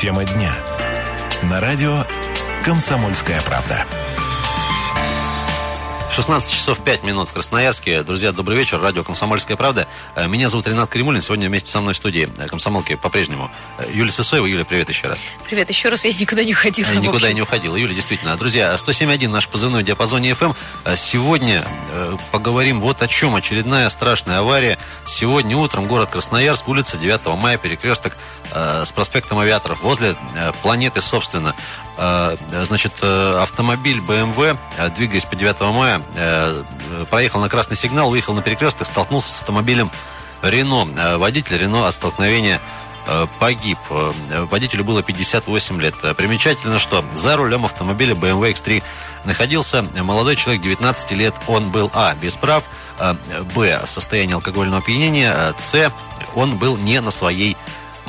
Тема дня. На радио «Комсомольская правда». 16 часов 5 минут в Красноярске. Друзья, добрый вечер. Радио «Комсомольская правда». Э, меня зовут Ренат Кремулин. Сегодня вместе со мной в студии э, комсомолки по-прежнему. Э, Юлия Сысоева. Юля, привет еще раз. Привет еще раз. Я никуда не уходила. Я никуда и не уходила. Юля, действительно. Друзья, 107.1 наш позывной в диапазоне FM. Сегодня поговорим вот о чем. Очередная страшная авария. Сегодня утром город Красноярск, улица 9 мая, перекресток с проспектом Авиаторов. Возле планеты, собственно. Значит, автомобиль BMW, двигаясь по 9 мая, Э, проехал на красный сигнал, выехал на перекресток, столкнулся с автомобилем Рено. Э, водитель Рено от столкновения э, погиб. Водителю было 58 лет. Примечательно, что за рулем автомобиля BMW X3 находился молодой человек 19 лет. Он был А. без прав, Б. в состоянии алкогольного опьянения, С. он был не на своей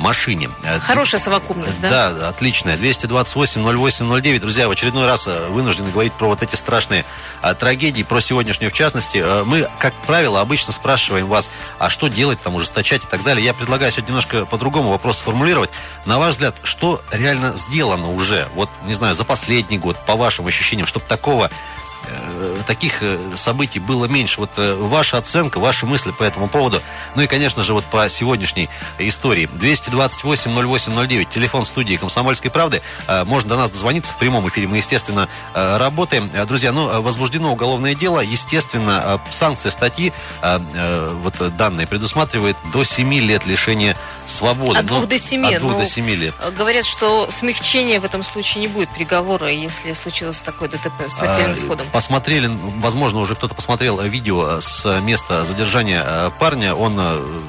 машине. Э, Хорошая совокупность, да? Да, отличная. 228-08-09. Друзья, в очередной раз э, вынуждены говорить про вот эти страшные а, трагедии, про сегодняшнюю в частности. Мы, как правило, обычно спрашиваем вас, а что делать, там, ужесточать и так далее. Я предлагаю сегодня немножко по-другому вопрос сформулировать. На ваш взгляд, что реально сделано уже, вот, не знаю, за последний год, по вашим ощущениям, чтобы такого таких э, событий было меньше. Вот э, ваша оценка, ваши мысли по этому поводу. Ну и, конечно же, вот по сегодняшней истории. 228-08-09, телефон студии «Комсомольской правды». Можно до нас дозвониться в прямом эфире. Мы, естественно, работаем. Друзья, ну, возбуждено уголовное дело. Естественно, санкция статьи, вот данные предусматривает до 7 лет лишения свободы. От двух до семи. От двух ну, до семи лет. Говорят, что смягчения в этом случае не будет приговора, если случилось такое ДТП с смертельным исходом посмотрели, возможно, уже кто-то посмотрел видео с места задержания э, парня. Он э,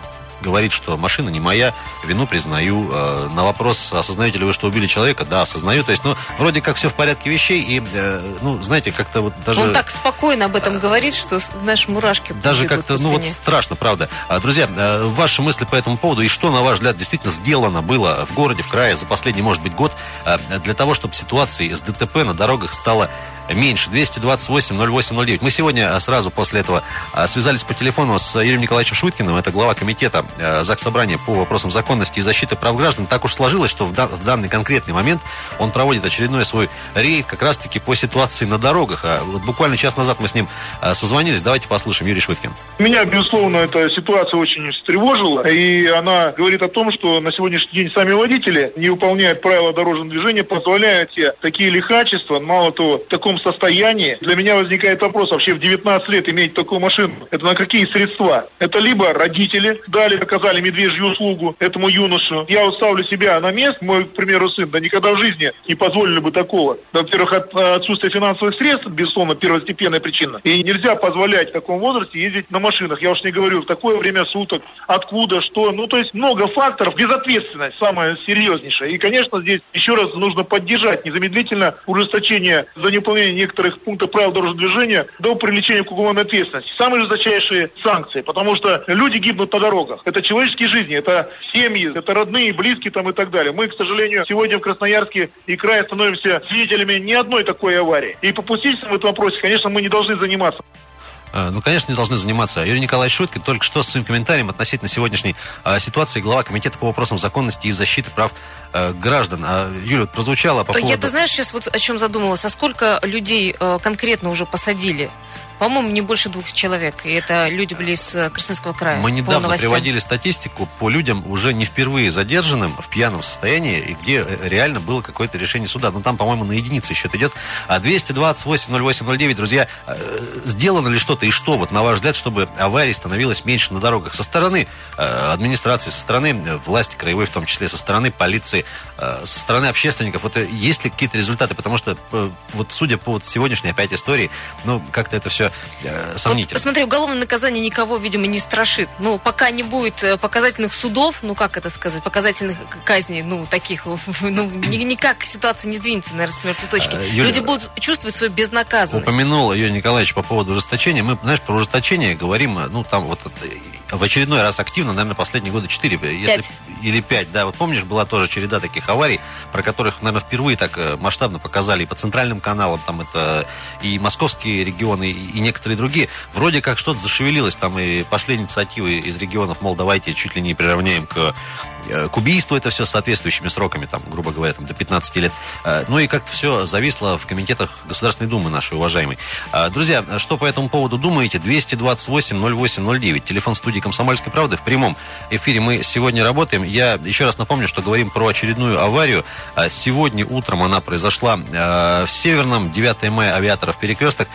говорит, что машина не моя, вину признаю. Э, на вопрос, осознаете ли вы, что убили человека? Да, осознаю. То есть, ну, вроде как все в порядке вещей. И, ну, знаете, как-то вот даже... Он так спокойно об этом говорит, что наши мурашки Даже как-то, ну, вот страшно, правда. А, друзья, ваши мысли по этому поводу и что, на ваш взгляд, действительно сделано было в городе, в крае за последний, может быть, год для того, чтобы ситуации с ДТП на дорогах стало меньше. 228-08-09. Мы сегодня сразу после этого связались по телефону с Юрием Николаевичем Шуткиным, это глава комитета э, ЗАГС Собрания по вопросам законности и защиты прав граждан. Так уж сложилось, что в, дан, в данный конкретный момент он проводит очередной свой рейд как раз-таки по ситуации на дорогах. А вот буквально час назад мы с ним созвонились. Давайте послушаем. Юрий Швыткин. Меня, безусловно, эта ситуация очень встревожила. И она говорит о том, что на сегодняшний день сами водители не выполняют правила дорожного движения, позволяют себе такие лихачества, мало того, в таком состоянии. Для меня возникает вопрос, вообще в 19 лет иметь такую машину, это на какие средства? Это либо родители дали оказали медвежью услугу этому юношу. Я вот ставлю себя на место, мой, к примеру, сын, да никогда в жизни не позволили бы такого. Во-первых, от, отсутствие финансовых средств, безусловно, первостепенная причина. И нельзя позволять в таком возрасте ездить на машинах. Я уж не говорю, в такое время суток, откуда, что. Ну, то есть много факторов. Безответственность самая серьезнейшая. И, конечно, здесь еще раз нужно поддержать незамедлительно ужесточение за неуполнение некоторых пунктов правил дорожного движения до привлечения к уголовной ответственности. Самые жесточайшие санкции, потому что люди гибнут на дорогах. Это человеческие жизни, это семьи, это родные, близкие там и так далее. Мы, к сожалению, сегодня в Красноярске и крае становимся свидетелями ни одной такой аварии. И попустительством в этом вопросе, конечно, мы не должны заниматься. А, ну, конечно, не должны заниматься. Юрий Николаевич Шуткин только что с своим комментарием относительно сегодняшней а, ситуации глава комитета по вопросам законности и защиты прав а, граждан. Юля, прозвучало по поводу... Я, ты знаешь, сейчас вот о чем задумалась. А сколько людей а, конкретно уже посадили? По-моему, не больше двух человек. И это люди были из э, Красноярского края. Мы недавно приводили статистику по людям, уже не впервые задержанным в пьяном состоянии, и где э, реально было какое-то решение суда. Но там, по-моему, на единицы счет идет. А 228-08-09, друзья, э, сделано ли что-то и что, вот на ваш взгляд, чтобы аварий становилось меньше на дорогах? Со стороны администрации, со стороны власти краевой, в том числе со стороны полиции, со стороны общественников. Вот есть ли какие-то результаты? Потому что, вот судя по вот сегодняшней опять истории, ну, как-то это все э, сомнительно. Вот, смотри, уголовное наказание никого, видимо, не страшит. Ну, пока не будет э, показательных судов, ну, как это сказать, показательных казней, ну, таких, ну, никак ситуация не сдвинется, наверное, с мертвой точки. А, Юля, Люди будут чувствовать свою безнаказанность. Упомянул Юрий Николаевич по поводу ужесточения. Мы, знаешь, про ужесточение говорим, ну, там вот в очередной раз активно, наверное, последние годы 4 если, или 5. Да, вот помнишь, была тоже череда таких аварий, про которых, наверное, впервые так э, масштабно показали и по центральным каналам, там это и московские регионы, и некоторые другие. Вроде как что-то зашевелилось, там и пошли инициативы из регионов, мол, давайте чуть ли не приравняем к к убийству это все с соответствующими сроками, там, грубо говоря, там, до 15 лет. Ну и как-то все зависло в комитетах Государственной Думы нашей уважаемой. Друзья, что по этому поводу думаете? 228 08 09. Телефон студии «Комсомольской правды». В прямом эфире мы сегодня работаем. Я еще раз напомню, что говорим про очередную аварию. Сегодня утром она произошла в Северном, 9 мая, авиаторов перекресток,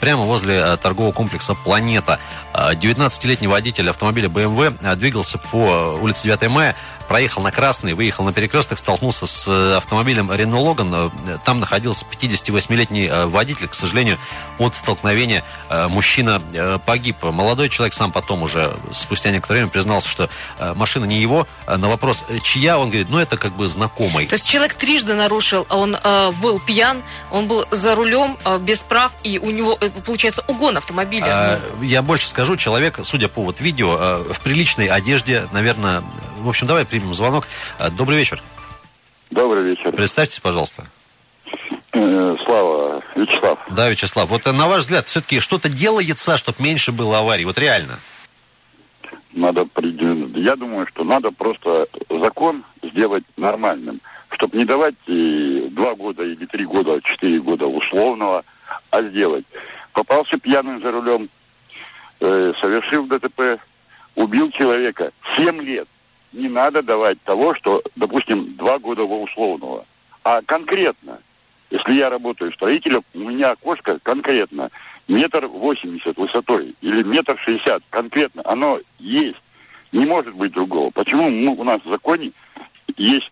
прямо возле торгового комплекса «Планета». 19-летний водитель автомобиля BMW двигался по улице 9 мая, проехал на красный, выехал на перекресток, столкнулся с э, автомобилем Renault Logan. Э, там находился 58-летний э, водитель. К сожалению, от столкновения мужчина погиб. Молодой человек сам потом уже, спустя некоторое время, признался, что машина не его. На вопрос, чья, он говорит, ну это как бы знакомый. То есть человек трижды нарушил, а он был пьян, он был за рулем, без прав, и у него, получается, угон автомобиля. А, я больше скажу, человек, судя по вот видео, в приличной одежде, наверное, в общем, давай примем звонок. А, добрый вечер. Добрый вечер. Представьтесь, пожалуйста. Э, Слава, Вячеслав. Да, Вячеслав. Вот э, на ваш взгляд, все-таки что-то делается, чтобы меньше было аварий? Вот реально. Надо, я думаю, что надо просто закон сделать нормальным, чтобы не давать и два года или три года, четыре года условного, а сделать. Попался пьяным за рулем, э, совершил ДТП, убил человека, семь лет не надо давать того, что, допустим, два года во условного. А конкретно, если я работаю строителем, у меня окошко конкретно метр восемьдесят высотой или метр шестьдесят конкретно, оно есть. Не может быть другого. Почему ну, у нас в законе есть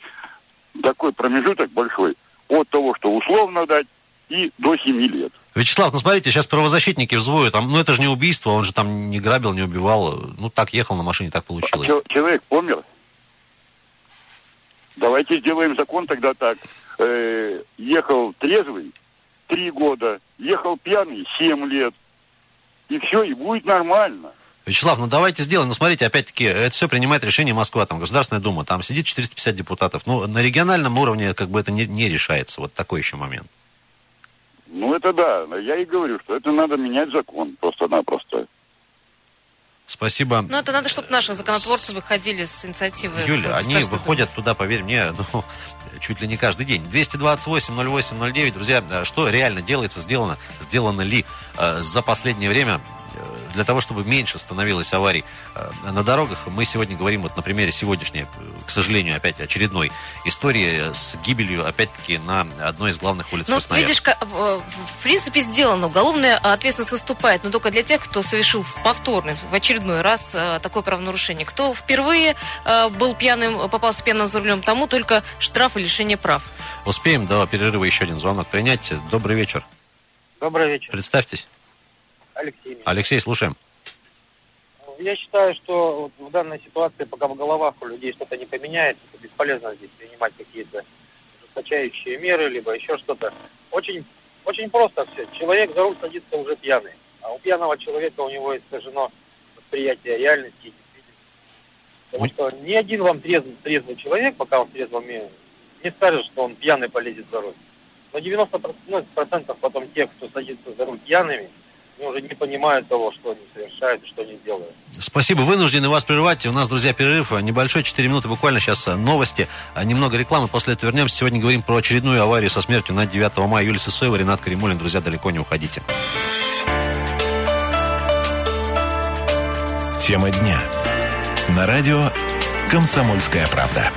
такой промежуток большой от того, что условно дать, и до семи лет. Вячеслав, ну смотрите, сейчас правозащитники взвоют, там, ну это же не убийство, он же там не грабил, не убивал, ну так ехал на машине, так получилось. Человек помер, Давайте сделаем закон тогда так. Э, ехал трезвый три года, ехал пьяный семь лет. И все, и будет нормально. Вячеслав, ну давайте сделаем. Ну смотрите, опять-таки, это все принимает решение Москва, там Государственная Дума, там сидит 450 депутатов. Ну, на региональном уровне как бы это не, не решается. Вот такой еще момент. Ну, это да. Я и говорю, что это надо менять закон просто-напросто. Спасибо. Ну, это надо, чтобы наши законотворцы выходили с инициативой. Юля, они выходят туда, поверь мне, ну, чуть ли не каждый день. 228-08-09. Друзья, что реально делается, сделано, сделано ли э, за последнее время для того, чтобы меньше становилось аварий э, на дорогах, мы сегодня говорим вот на примере сегодняшней, к сожалению, опять очередной истории с гибелью, опять-таки, на одной из главных улиц Ну, видишь, в принципе, сделано. Уголовная ответственность наступает, но только для тех, кто совершил в повторный, в очередной раз э, такое правонарушение. Кто впервые э, был пьяным, попался пьяным за рулем, тому только штраф и лишение прав. Успеем до перерыва еще один звонок принять. Добрый вечер. Добрый вечер. Представьтесь. Алексей. Алексей, слушаем. Я считаю, что в данной ситуации, пока в головах у людей что-то не поменяется, то бесполезно здесь принимать какие-то ужесточающие меры, либо еще что-то. Очень, очень просто все. Человек за руль садится уже пьяный. А у пьяного человека у него искажено восприятие реальности Потому что ни один вам трезвый, трезвый человек, пока он в трезвом не скажет, что он пьяный полезет за руль. Но 90% ну, процентов потом тех, кто садится за руль пьяными, они уже не понимают того, что они совершают и что они делают. Спасибо. Вынуждены вас прервать. У нас, друзья, перерыв небольшой, 4 минуты буквально сейчас э, новости, а немного рекламы. После этого вернемся. Сегодня говорим про очередную аварию со смертью на 9 мая. Юлия Сысоева, Ренат Каримулин. Друзья, далеко не уходите. Тема дня. На радио «Комсомольская правда».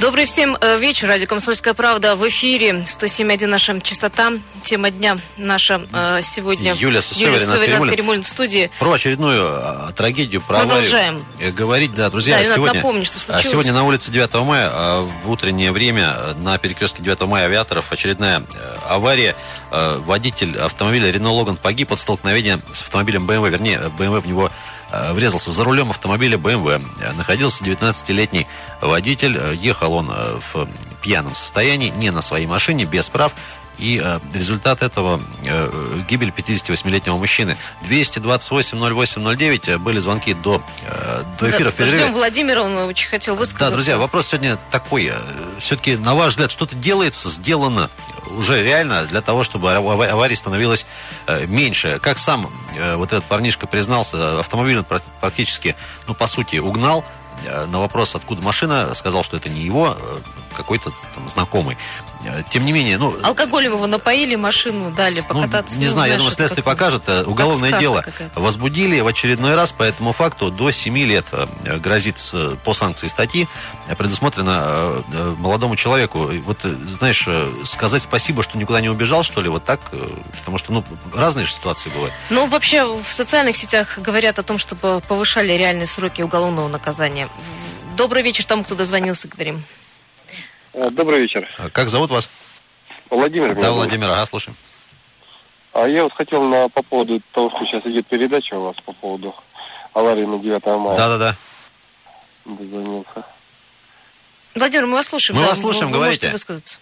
Добрый всем э, вечер. Радио «Комсомольская правда» в эфире. 107.1 наша частота. Тема дня наша э, сегодня. Юлия Каримулин в студии. Про очередную а, трагедию, про Продолжаем. аварию. Э, говорить, да, друзья, да, сегодня, напомню, что случилось. сегодня на улице 9 мая в утреннее время на перекрестке 9 мая авиаторов очередная авария. Водитель автомобиля Renault Logan погиб от столкновения с автомобилем BMW. Вернее, BMW в него Э, врезался за рулем автомобиля BMW. Находился 19-летний водитель. Ехал он э, в пьяном состоянии, не на своей машине, без прав. И э, результат этого э, гибель 58-летнего мужчины. 228-08-09 были звонки до, э, до эфира да, в перерыве. Ждем Владимира, он очень хотел высказаться. Да, друзья, вопрос сегодня такой. Все-таки, на ваш взгляд, что-то делается, сделано уже реально для того, чтобы аварий становилось э, меньше. Как сам э, вот этот парнишка признался, автомобиль он практически, ну, по сути, угнал. Э, на вопрос, откуда машина, сказал, что это не его, какой-то там знакомый. Тем не менее, ну... Алкоголем его напоили, машину дали ну, покататься. Ну, не знаю, я думаю, следствие покажет. Уголовное дело возбудили в очередной раз по этому факту до 7 лет грозит по санкции статьи предусмотрено молодому человеку. Вот, знаешь, сказать спасибо, что никуда не убежал, что ли, вот так, потому что, ну, разные же ситуации бывают. Ну, вообще, в социальных сетях говорят о том, чтобы повышали реальные сроки уголовного наказания. Добрый вечер тому, кто дозвонился, говорим. Э, добрый вечер. А как зовут вас? Владимир. Да, Владимир, ага, слушаем. А я вот хотел на, по поводу того, что сейчас идет передача у вас по поводу аварии на 9 мая. Да-да-да. Дозвонился. Владимир, мы вас слушаем. Мы да, вас слушаем, вы, говорите. Вы высказаться.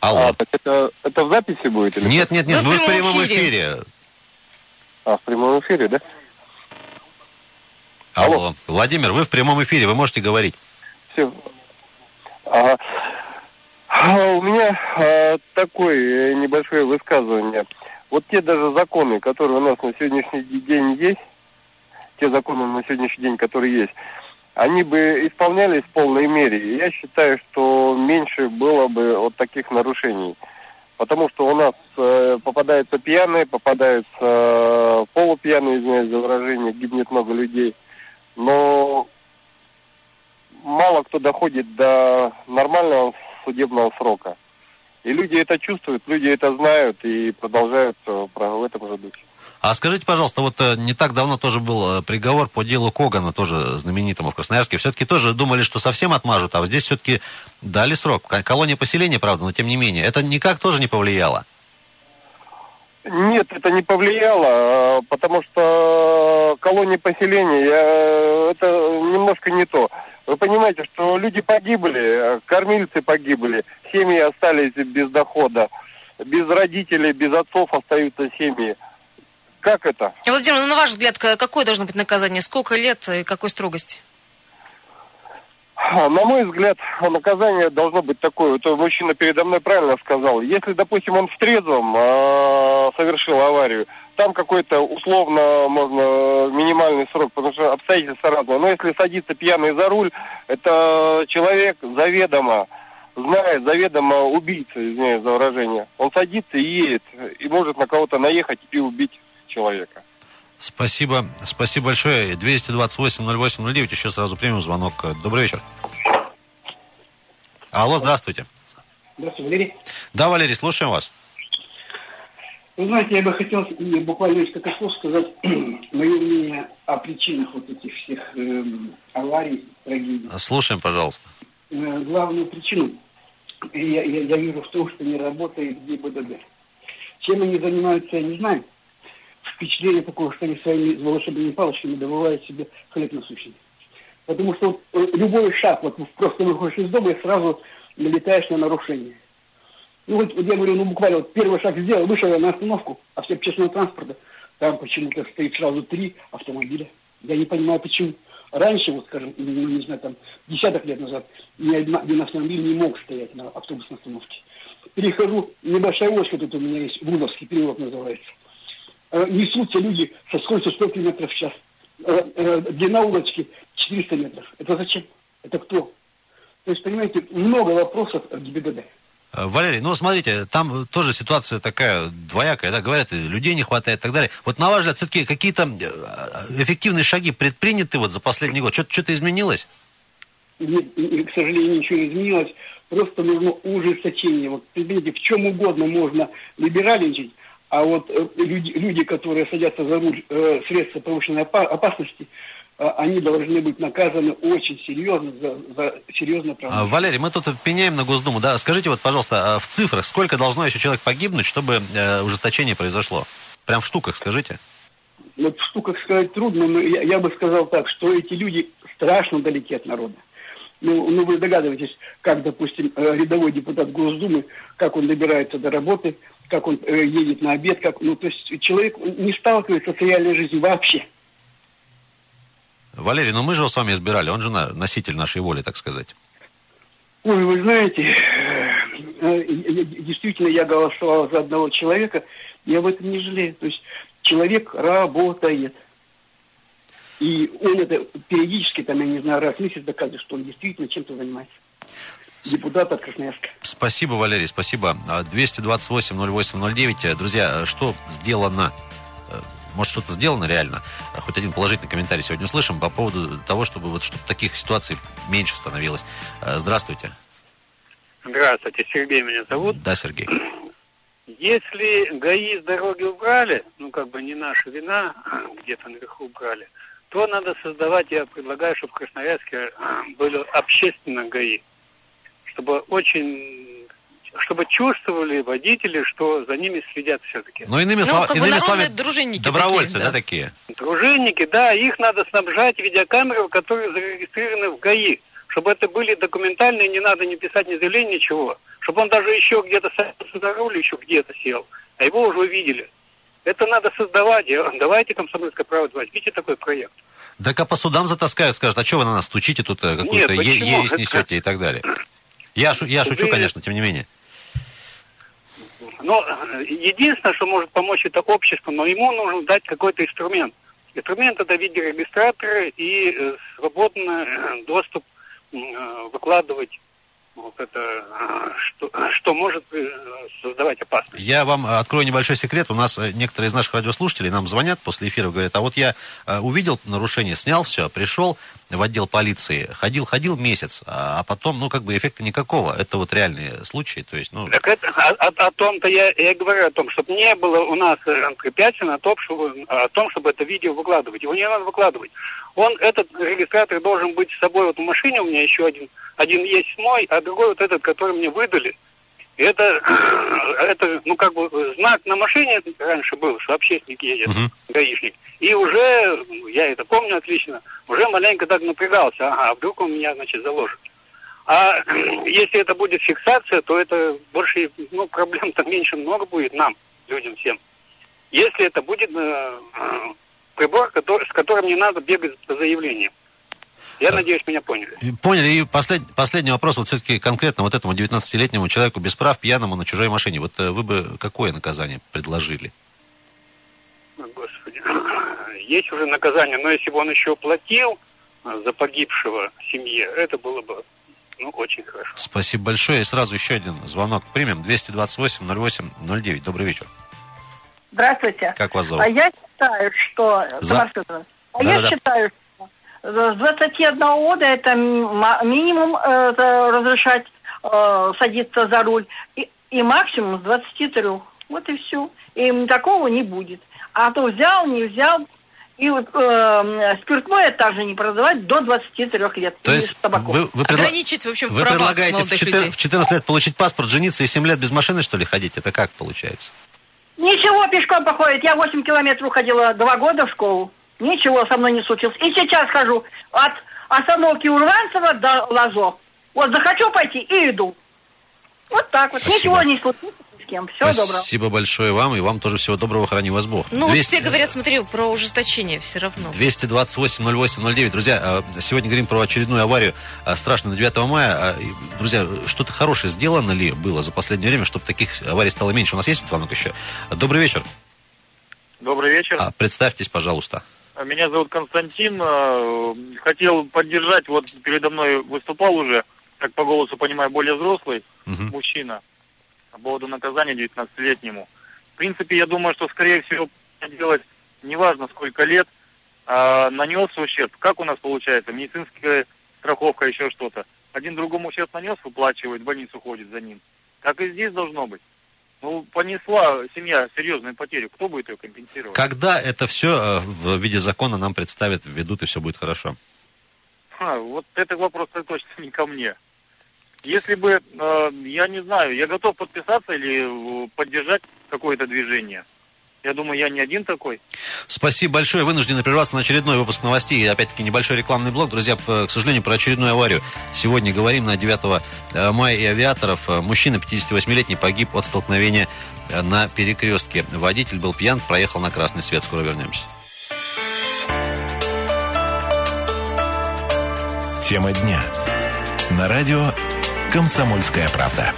Алло. А, так это, это в записи будет? Или нет, нет, нет, вы, вы в прямом эфире. эфире. А, в прямом эфире, да? Алло. Алло. Владимир, вы в прямом эфире, вы можете говорить. Все. Ага. А у меня а, такое небольшое высказывание. Вот те даже законы, которые у нас на сегодняшний день есть, те законы на сегодняшний день, которые есть, они бы исполнялись в полной мере. Я считаю, что меньше было бы вот таких нарушений. Потому что у нас э, попадаются пьяные, попадаются э, полупьяные, извиняюсь за выражение, гибнет много людей. Но мало кто доходит до нормального судебного срока. И люди это чувствуют, люди это знают и продолжают э, в этом же духе. А скажите, пожалуйста, вот э, не так давно тоже был э, приговор по делу Когана, тоже знаменитому в Красноярске. Все-таки тоже думали, что совсем отмажут, а вот здесь все-таки дали срок. Колония поселения, правда, но тем не менее. Это никак тоже не повлияло? Нет, это не повлияло, потому что колония поселения, это немножко не то. Вы понимаете, что люди погибли, кормильцы погибли, семьи остались без дохода, без родителей, без отцов остаются семьи. Как это? Владимир, ну, на ваш взгляд, какое должно быть наказание? Сколько лет и какой строгости? На мой взгляд, наказание должно быть такое. Это мужчина передо мной правильно сказал. Если, допустим, он в трезвом э, совершил аварию, там какой-то условно можно минимальный срок, потому что обстоятельства разные. Но если садится пьяный за руль, это человек заведомо знает, заведомо убийца, извиняюсь за выражение. Он садится и едет, и может на кого-то наехать и убить человека. Спасибо. Спасибо большое. 228-08-09. Еще сразу примем звонок. Добрый вечер. Алло, здравствуйте. Здравствуйте, Валерий. Да, Валерий, слушаем вас. Вы знаете, я бы хотел буквально несколько слов сказать мое мнение о причинах вот этих всех э, аварий, трагедий. Слушаем, пожалуйста. Э, главную причину я, я, я вижу в том, что не работает ГИБДД. Чем они занимаются, я не знаю впечатление такое, что они своими волшебными палочками добывают себе хлеб насущный. Потому что вот э, любой шаг, вот просто выходишь из дома и сразу налетаешь на нарушение. Ну вот, вот я говорю, ну буквально вот первый шаг сделал, вышел я на остановку а все общественного транспорта, там почему-то стоит сразу три автомобиля. Я не понимаю, почему. Раньше, вот скажем, ну, не знаю, там, десяток лет назад, ни один автомобиль не мог стоять на автобусной остановке. Перехожу, небольшая очередь тут у меня есть, Вудовский переулок называется. Э, несутся люди со скоростью 100 км в час. Э, э, длина улочки 400 метров. Это зачем? Это кто? То есть, понимаете, много вопросов к ГИБДД. Валерий, ну смотрите, там тоже ситуация такая двоякая, да, говорят, людей не хватает и так далее. Вот на ваш взгляд, все-таки какие-то эффективные шаги предприняты вот за последний год? Что-то изменилось? Нет, к сожалению, ничего не изменилось. Просто нужно ужесточение. Вот, понимаете, в чем угодно можно либеральничать, а вот э, люди, люди которые садятся за руль э, средства повышенной опасности, э, они должны быть наказаны очень серьезно за, за серьезное правонарушение. Валерий, мы тут пеняем на Госдуму, да? Скажите, вот, пожалуйста, а в цифрах сколько должно еще человек погибнуть, чтобы э, ужесточение произошло? Прям в штуках скажите. Вот в штуках сказать трудно, но я, я бы сказал так, что эти люди страшно далеки от народа. Ну, ну, вы догадываетесь, как, допустим, э, рядовой депутат Госдумы, как он добирается до работы, как он э, едет на обед, как, ну, то есть человек не сталкивается с реальной жизнью вообще. Валерий, ну мы же его с вами избирали, он же носитель нашей воли, так сказать. Ой, вы знаете, э, э, действительно я голосовал за одного человека, я об этом не жалею. То есть человек работает. И он это периодически, там, я не знаю, раз в месяц доказывает, что он действительно чем-то занимается. Депутат от Красноярска. Спасибо, Валерий, спасибо. 228-08-09. Друзья, что сделано может, что-то сделано реально? Хоть один положительный комментарий сегодня услышим по поводу того, чтобы вот чтобы таких ситуаций меньше становилось. Э, здравствуйте. Здравствуйте, Сергей меня зовут. Да, Сергей. Если ГАИ с дороги убрали, ну как бы не наша вина, где-то наверху убрали, то надо создавать, я предлагаю, чтобы в Красноярске были общественные ГАИ, чтобы очень чтобы чувствовали водители, что за ними следят все-таки. Ну, иными, ну, слов... иными словами, дружинники добровольцы, такие, да? да, такие? Дружинники, да, их надо снабжать видеокамерами, которые зарегистрированы в ГАИ. Чтобы это были документальные, не надо не писать ни заявления, ничего. Чтобы он даже еще где-то садился за руль, еще где-то сел, а его уже увидели. Это надо создавать. Давайте комсомольское право возьмите такой проект. Так а по судам затаскают, скажут, а что вы на нас стучите тут э, какую-то ересь несете и так далее. Я, шу, я шучу, конечно, тем не менее. Но единственное, что может помочь это общество, но ему нужно дать какой-то инструмент. Инструмент это видеорегистраторы и э, свободный э, доступ э, выкладывать вот это, что, что может э, создавать опасность. Я вам открою небольшой секрет. У нас э, некоторые из наших радиослушателей нам звонят после эфира, говорят, а вот я э, увидел нарушение, снял все, пришел в отдел полиции, ходил-ходил месяц, а, а потом, ну, как бы эффекта никакого. Это вот реальные случаи, то есть, ну... Так это, о, о, о том-то я, я говорю, о том, чтобы не было у нас препятствий на том, чтобы, о том, чтобы это видео выкладывать. Его не надо выкладывать. Он, этот регистратор должен быть с собой, вот в машине у меня еще один один есть мой, а другой вот этот, который мне выдали. Это, это, ну, как бы знак на машине раньше был, что общественник едет, uh-huh. гаишник. И уже, я это помню отлично, уже маленько так напрягался, ага, а вдруг он меня, значит, заложит. А если это будет фиксация, то это больше, ну, проблем-то меньше много будет нам, людям всем. Если это будет э, прибор, который, с которым не надо бегать по заявлениям. Я надеюсь, меня поняли. Поняли. И послед, последний вопрос, вот все-таки конкретно вот этому 19-летнему человеку без прав, пьяному на чужой машине. Вот э, вы бы какое наказание предложили? Господи. Есть уже наказание, но если бы он еще платил э, за погибшего семье, это было бы ну, очень хорошо. Спасибо большое. И сразу еще один звонок примем. 228-08-09. Добрый вечер. Здравствуйте. Как вас зовут? А я считаю, что... За... А да, я да, считаю, с 21 года это минимум э, разрешать э, садиться за руль. И, и максимум с 23. Вот и все. И такого не будет. А то взял, не взял. И вот э, спиртное также не продавать до 23 лет. То есть вы, вы, предла... Ограничить, в общем, вы предлагаете в 14, в 14 лет получить паспорт, жениться и 7 лет без машины, что ли, ходить? Это как получается? Ничего, пешком походит. Я 8 километров ходила 2 года в школу. Ничего со мной не случилось. И сейчас хожу от остановки Урванцева до Лазо. Вот захочу пойти и иду. Вот так вот. Спасибо. Ничего не случилось с кем. Всего Спасибо доброго. Спасибо большое вам. И вам тоже всего доброго. Храни вас Бог. Ну, 200... вот все говорят, смотри, про ужесточение все равно. 228-08-09. Друзья, а, сегодня говорим про очередную аварию а, страшную на 9 мая. А, друзья, что-то хорошее сделано ли было за последнее время, чтобы таких аварий стало меньше? У нас есть звонок еще? Добрый вечер. Добрый вечер. Представьтесь, пожалуйста. Меня зовут Константин. Э, хотел поддержать, вот передо мной выступал уже, как по голосу понимаю, более взрослый угу. мужчина по поводу наказания 19-летнему. В принципе, я думаю, что, скорее всего, делать неважно сколько лет, а нанес ущерб. Как у нас получается? Медицинская страховка, еще что-то. Один другому ущерб нанес, выплачивает, в больницу ходит за ним. Так и здесь должно быть. Ну, понесла семья серьезную потерю. Кто будет ее компенсировать? Когда это все э, в виде закона нам представят, введут, и все будет хорошо? А, вот этот вопрос точно не ко мне. Если бы, э, я не знаю, я готов подписаться или э, поддержать какое-то движение – я думаю, я не один такой. Спасибо большое. Вынуждены прерваться на очередной выпуск новостей. И опять-таки небольшой рекламный блок. Друзья, к сожалению, про очередную аварию. Сегодня говорим на 9 э, мая и авиаторов. Э, мужчина 58-летний погиб от столкновения э, на перекрестке. Водитель был пьян, проехал на красный свет. Скоро вернемся. Тема дня. На радио «Комсомольская правда».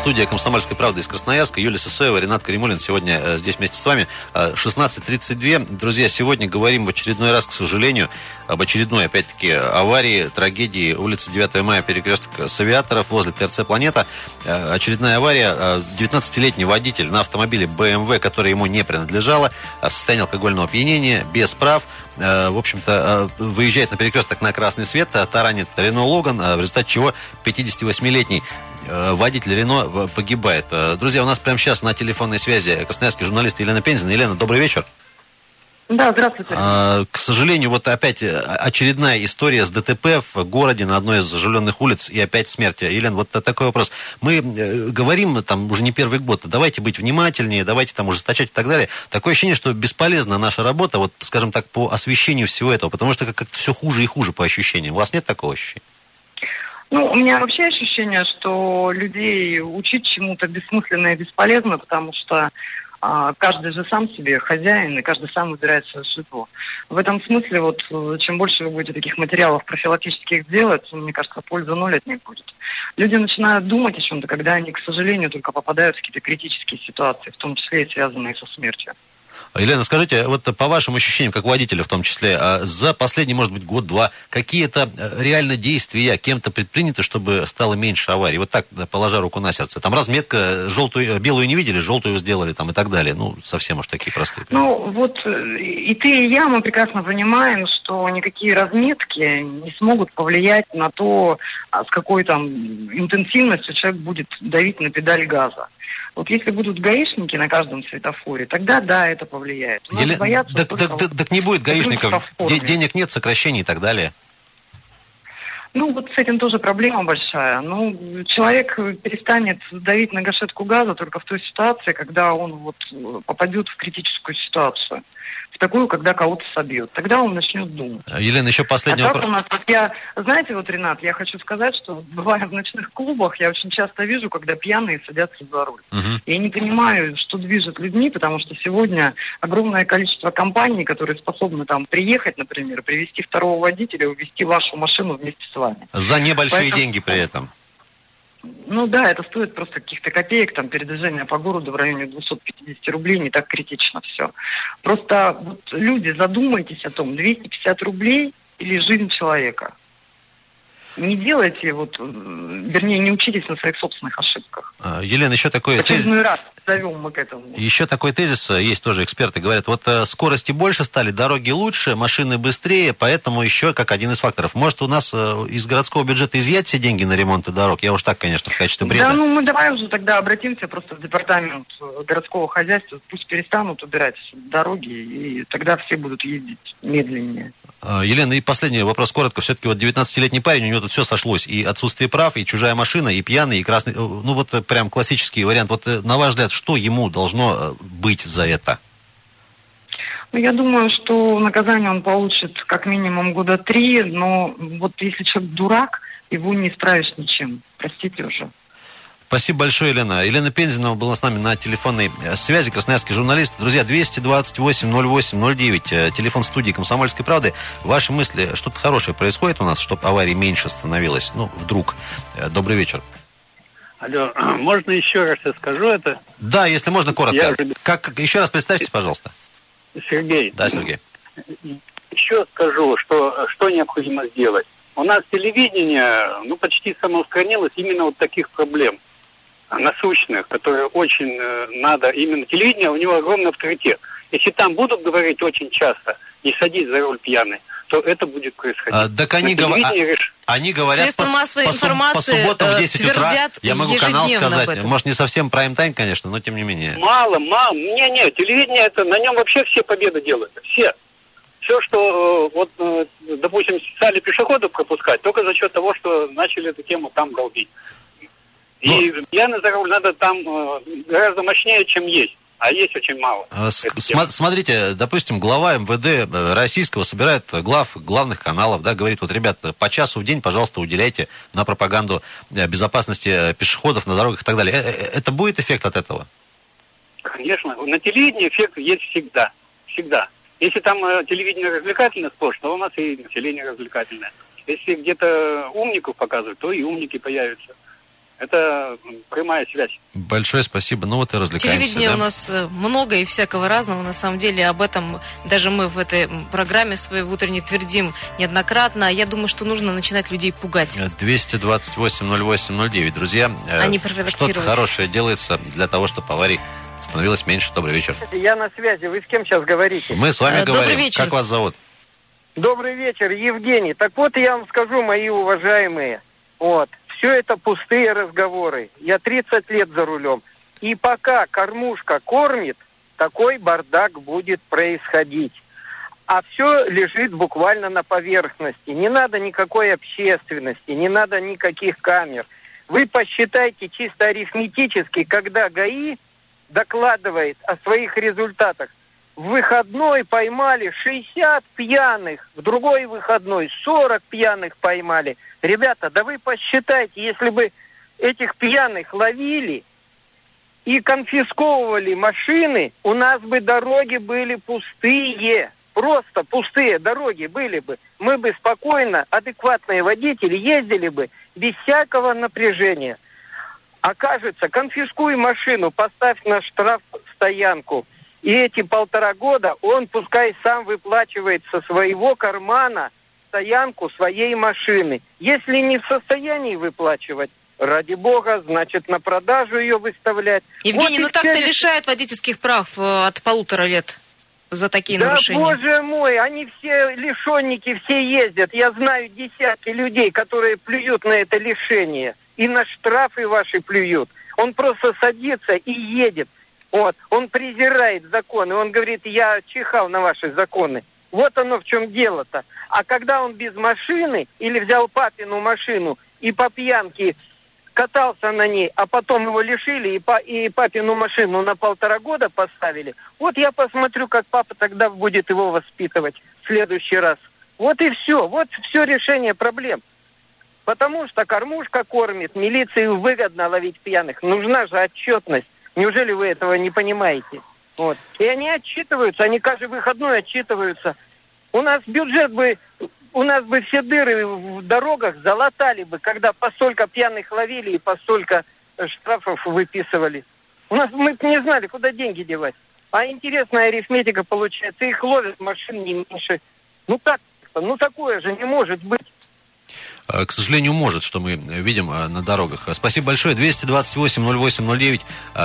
Студия «Комсомольской правды» из Красноярска. Юлия Сысоева, Ренат Каримулин сегодня э, здесь вместе с вами. 16.32. Э, Друзья, сегодня говорим в очередной раз, к сожалению, об очередной, опять-таки, аварии, трагедии улицы 9 мая, перекресток с авиаторов возле ТРЦ «Планета». Э, очередная авария. 19-летний водитель на автомобиле BMW, который ему не принадлежало, в состоянии алкогольного опьянения, без прав – в общем-то, выезжает на перекресток на красный свет, таранит Рено Логан, в результате чего 58-летний Э, водитель Рено э, погибает. Э, друзья, у нас прямо сейчас на телефонной связи красноярский журналист Елена Пензина. Елена, добрый вечер. Да, здравствуйте. К сожалению, вот опять очередная история с ДТП в городе на одной из оживленных улиц и опять смерть. Елена, вот такой вопрос. Мы говорим там уже не первый год, давайте быть внимательнее, давайте там ужесточать и так далее. Такое ощущение, что бесполезна наша работа, вот, скажем так, по освещению всего этого, потому что как-то все хуже и хуже по ощущениям. У вас нет такого ощущения? Ну, у меня вообще ощущение, что людей учить чему-то бессмысленно и бесполезно, потому что а, каждый же сам себе хозяин, и каждый сам выбирает свое судьбу. В этом смысле, вот, чем больше вы будете таких материалов профилактических делать, мне кажется, польза ноль от них будет. Люди начинают думать о чем-то, когда они, к сожалению, только попадают в какие-то критические ситуации, в том числе и связанные со смертью. Елена, скажите, вот по вашим ощущениям, как водителя в том числе, а за последний, может быть, год-два, какие-то э, реально действия кем-то предприняты, чтобы стало меньше аварий? Вот так, положа руку на сердце. Там разметка, желтую, белую не видели, желтую сделали там и так далее. Ну, совсем уж такие простые. Ну, вот э, и ты, и я, мы прекрасно понимаем, что никакие разметки не смогут повлиять на то, а с какой там интенсивностью человек будет давить на педаль газа. Вот если будут гаишники на каждом светофоре, тогда да, это повлияет. Еле... Боятся так, так, так, так не будет гаишников, денег нет, сокращений и так далее. Ну, вот с этим тоже проблема большая. Ну, человек перестанет давить на гашетку газа только в той ситуации, когда он вот попадет в критическую ситуацию такую, когда кого-то собьют. Тогда он начнет думать. А, Елена, еще последний а вопрос. у нас, вот я, знаете, вот, Ренат, я хочу сказать, что бывая в ночных клубах, я очень часто вижу, когда пьяные садятся за руль. Угу. Я не понимаю, что движет людьми, потому что сегодня огромное количество компаний, которые способны там приехать, например, привести второго водителя, увезти вашу машину вместе с вами. За небольшие Поэтому... деньги при этом. Ну да, это стоит просто каких-то копеек, там передвижение по городу в районе 250 рублей, не так критично все. Просто вот люди, задумайтесь о том, 250 рублей или жизнь человека не делайте, вот, э, вернее, не учитесь на своих собственных ошибках. А, Елена, еще такой тезис... раз зовем мы к этому. Еще такой тезис, э, есть тоже эксперты, говорят, вот э, скорости больше стали, дороги лучше, машины быстрее, поэтому еще как один из факторов. Может, у нас из городского бюджета изъять все деньги на ремонт дорог? Я уж так, конечно, в качестве бреда. Да, ну мы давай уже тогда обратимся просто в департамент городского хозяйства, пусть перестанут убирать дороги, и тогда все будут ездить медленнее. А, Елена, и последний вопрос коротко. Все-таки вот 19-летний парень, у него тут все сошлось. И отсутствие прав, и чужая машина, и пьяный, и красный. Э, ну вот э, прям классический вариант. Вот э, на ваш взгляд, что ему должно быть за это? Ну, я думаю, что наказание он получит как минимум года три, но вот если человек дурак, его не исправишь ничем. Простите уже. Спасибо большое, Елена. Елена Пензина была с нами на телефонной э, связи, красноярский журналист. Друзья, 228-08-09, э, телефон студии «Комсомольской правды». Ваши мысли, что-то хорошее происходит у нас, чтобы аварий меньше становилось? Ну, вдруг. Э, добрый вечер. Алло, можно еще раз я скажу это? Да, если можно, коротко. Я уже... как, еще раз представьтесь, пожалуйста. Сергей. Да, Сергей. Еще скажу, что, что необходимо сделать. У нас телевидение ну, почти самоустранилось именно вот таких проблем – насущных, которые очень э, надо, именно телевидение, у него огромный авторитет. Если там будут говорить очень часто, не садись за руль пьяный, то это будет происходить. А, так они, гов... а, реш... они говорят Средства по, массовой по, информации по субботам в 10 э, утра. Я могу канал сказать. Может, не совсем прайм-тайм, конечно, но тем не менее. Мало, мало. Не-не, телевидение, это на нем вообще все победы делают. Все. Все, что, э, вот, допустим, стали пешеходов пропускать, только за счет того, что начали эту тему там долбить. И Но... пьяный за руль надо там э, гораздо мощнее, чем есть. А есть очень мало. А, смотрите, допустим, глава МВД э, российского собирает глав главных каналов, да, говорит, вот, ребят, по часу в день, пожалуйста, уделяйте на пропаганду э, безопасности пешеходов на дорогах и так далее. Это будет эффект от этого? Конечно. На телевидении эффект есть всегда. Всегда. Если там телевидение развлекательное сплошь, то у нас и население развлекательное. Если где-то умников показывают, то и умники появятся. Это прямая связь. Большое спасибо. Ну вот и развлекаемся. Телевидения да? у нас э, много и всякого разного. На самом деле об этом даже мы в этой программе своей в утренней твердим неоднократно. Я думаю, что нужно начинать людей пугать. 228-08-09. Друзья, а не что-то хорошее делается для того, чтобы аварий становилось меньше. Добрый вечер. Я на связи. Вы с кем сейчас говорите? Мы с вами Добрый говорим. вечер. Как вас зовут? Добрый вечер, Евгений. Так вот, я вам скажу, мои уважаемые, вот, все это пустые разговоры. Я 30 лет за рулем. И пока кормушка кормит, такой бардак будет происходить. А все лежит буквально на поверхности. Не надо никакой общественности, не надо никаких камер. Вы посчитайте чисто арифметически, когда ГАИ докладывает о своих результатах. В выходной поймали 60 пьяных, в другой выходной 40 пьяных поймали. Ребята, да вы посчитайте, если бы этих пьяных ловили и конфисковывали машины, у нас бы дороги были пустые. Просто пустые дороги были бы. Мы бы спокойно, адекватные водители ездили бы без всякого напряжения. Окажется, конфискуй машину, поставь на штраф стоянку. И эти полтора года он пускай сам выплачивает со своего кармана стоянку своей машины. Если не в состоянии выплачивать, ради бога, значит, на продажу ее выставлять. Евгений, вот ну так-то все... лишают водительских прав э, от полутора лет за такие да, нарушения. боже мой, они все лишенники, все ездят. Я знаю десятки людей, которые плюют на это лишение. И на штрафы ваши плюют. Он просто садится и едет. Вот. Он презирает законы. Он говорит, я чихал на ваши законы. Вот оно в чем дело-то. А когда он без машины или взял папину машину и по пьянке катался на ней, а потом его лишили и, па и папину машину на полтора года поставили, вот я посмотрю, как папа тогда будет его воспитывать в следующий раз. Вот и все. Вот все решение проблем. Потому что кормушка кормит, милиции выгодно ловить пьяных. Нужна же отчетность. Неужели вы этого не понимаете? Вот. И они отчитываются, они каждый выходной отчитываются. У нас бюджет бы, у нас бы все дыры в дорогах залатали бы, когда по столько пьяных ловили и по столько штрафов выписывали. У нас мы не знали, куда деньги девать. А интересная арифметика получается. Их ловят машин не меньше. Ну так, ну такое же не может быть. К сожалению, может, что мы видим на дорогах. Спасибо большое. 228-08-09.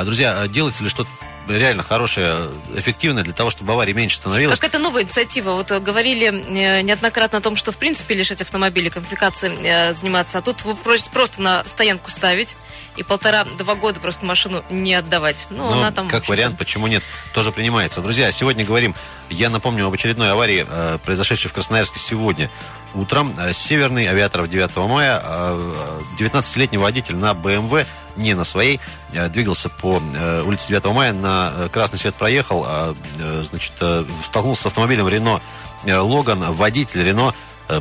Друзья, делайте ли что-то реально хорошее, эффективное для того, чтобы аварий меньше становилось. Как это новая инициатива? Вот говорили неоднократно о том, что в принципе лишать автомобилей конфискацией заниматься, а тут вы просите просто на стоянку ставить и полтора-два года просто машину не отдавать. Ну, ну она там... Как вариант, почему нет, тоже принимается. Друзья, сегодня говорим, я напомню об очередной аварии, произошедшей в Красноярске сегодня утром. Северный авиаторов 9 мая, 19-летний водитель на БМВ, не на своей, двигался по улице 9 мая, на красный свет проехал, значит, столкнулся с автомобилем Рено Логан, водитель Рено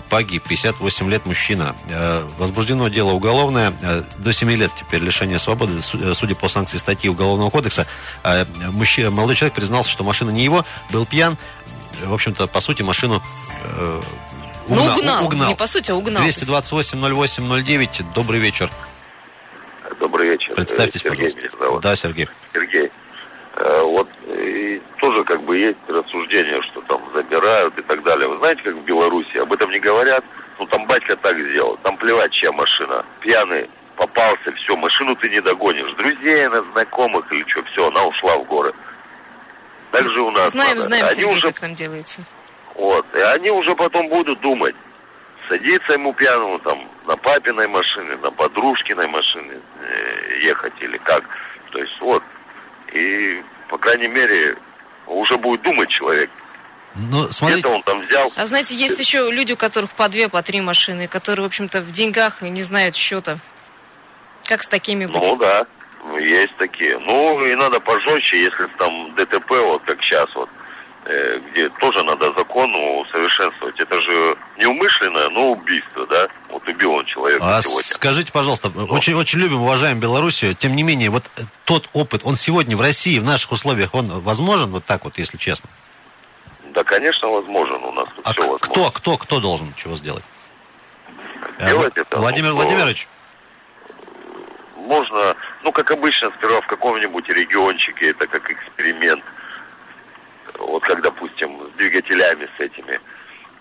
погиб, 58 лет мужчина. Возбуждено дело уголовное, до 7 лет теперь лишения свободы, судя по санкции статьи Уголовного кодекса. Мужчина, молодой человек признался, что машина не его, был пьян. В общем-то, по сути, машину Угнал, угнал, ну, угнал. угнал. Не по сути, а угнал. 228-08-09. Добрый вечер. Представьтесь, Сергей пожалуйста. меня зовут. Да, Сергей. Сергей. Э, вот и тоже как бы есть рассуждение, что там забирают и так далее. Вы знаете, как в Беларуси об этом не говорят? Ну там батька так сделал. Там плевать, чья машина. Пьяный попался, все, машину ты не догонишь. Друзей, на знакомых или что, все, она ушла в горы. Так же у нас. Знаем, надо. знаем, Они Сергей, уже как там делается. Вот. И они уже потом будут думать, садиться ему пьяному там на папиной машине, на подружкиной машине э, ехать или как. То есть вот. И, по крайней мере, уже будет думать человек. Ну, смотрите... Где-то он там взял. А знаете, есть еще люди, у которых по две, по три машины, которые, в общем-то, в деньгах и не знают счета. Как с такими быть? Ну да, есть такие. Ну и надо пожестче, если там ДТП, вот как сейчас вот, где тоже надо закону усовершенствовать. Это же неумышленное, но убийство, да? Вот убил он человека А сегодня. скажите, пожалуйста, очень, очень любим, уважаем Белоруссию, тем не менее, вот э, тот опыт, он сегодня в России, в наших условиях, он возможен вот так вот, если честно? Да, конечно, возможен у нас тут А все к- возможно. кто, кто, кто должен чего сделать? Э, Делать Вла- это, ну, Владимир кто? Владимирович, можно, ну, как обычно, сперва в каком-нибудь региончике, это как эксперимент. Вот как, допустим, с двигателями с этими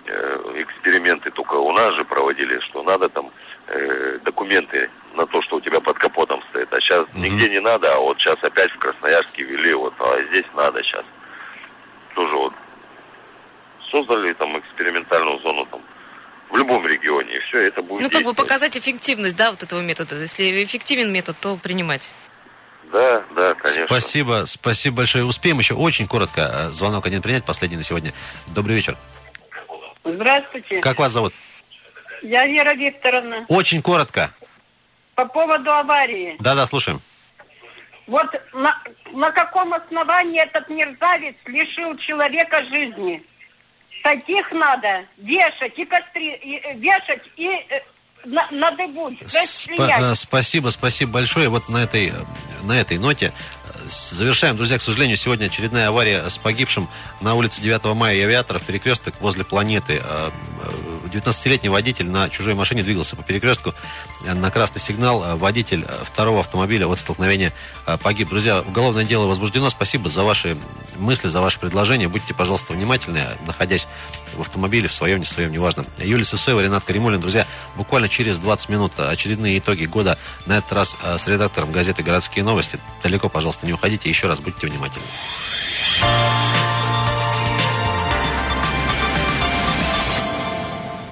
э, эксперименты только у нас же проводили, что надо там э, документы на то, что у тебя под капотом стоит. А сейчас mm-hmm. нигде не надо, а вот сейчас опять в Красноярске ввели, вот, а здесь надо сейчас. Тоже вот создали там экспериментальную зону там в любом регионе, и все это будет Ну, как бы показать эффективность, да, вот этого метода. Если эффективен метод, то принимать. Да, да, конечно. Спасибо, спасибо большое. Успеем еще очень коротко э, звонок один принять, последний на сегодня. Добрый вечер. Здравствуйте. Как вас зовут? Я Вера Викторовна. Очень коротко. По поводу аварии. Да-да, слушаем. Вот на, на каком основании этот мерзавец лишил человека жизни? Таких надо вешать и костри, и, э, вешать и э, на, на дыбу, э, Спасибо, спасибо большое. Вот на этой, на этой ноте завершаем. Друзья, к сожалению, сегодня очередная авария с погибшим на улице 9 мая и авиаторов. Перекресток возле планеты. 19-летний водитель на чужой машине двигался по перекрестку на красный сигнал. Водитель второго автомобиля от столкновения погиб. Друзья, уголовное дело возбуждено. Спасибо за ваши мысли, за ваши предложения. Будьте, пожалуйста, внимательны, находясь в автомобиле, в своем, не в своем, неважно. Юлия Сысоева, Ренат Каримулин. Друзья, буквально через 20 минут очередные итоги года. На этот раз с редактором газеты «Городские новости». Далеко, пожалуйста, не уходите. Еще раз будьте внимательны.